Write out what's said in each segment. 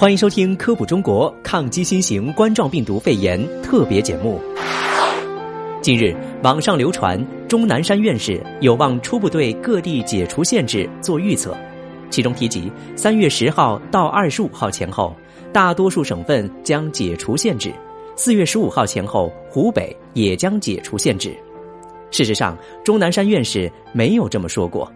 欢迎收听《科普中国抗击新型冠状病毒肺炎特别节目》。近日，网上流传钟南山院士有望初步对各地解除限制做预测，其中提及三月十号到二十五号前后，大多数省份将解除限制；四月十五号前后，湖北也将解除限制。事实上，钟南山院士没有这么说过。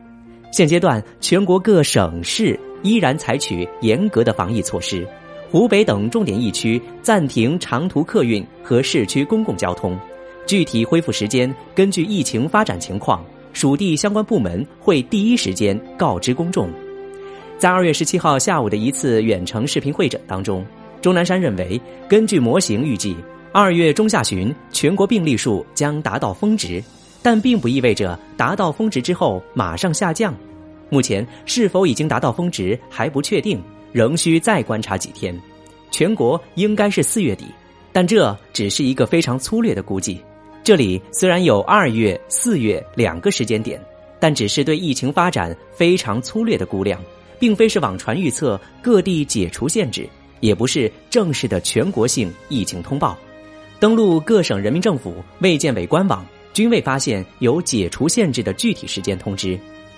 现阶段，全国各省市。依然采取严格的防疫措施，湖北等重点疫区暂停长途客运和市区公共交通，具体恢复时间根据疫情发展情况，属地相关部门会第一时间告知公众。在二月十七号下午的一次远程视频会诊当中，钟南山认为，根据模型预计，二月中下旬全国病例数将达到峰值，但并不意味着达到峰值之后马上下降。目前是否已经达到峰值还不确定，仍需再观察几天。全国应该是四月底，但这只是一个非常粗略的估计。这里虽然有二月、四月两个时间点，但只是对疫情发展非常粗略的估量，并非是网传预测各地解除限制，也不是正式的全国性疫情通报。登录各省人民政府卫健委官网，均未发现有解除限制的具体时间通知。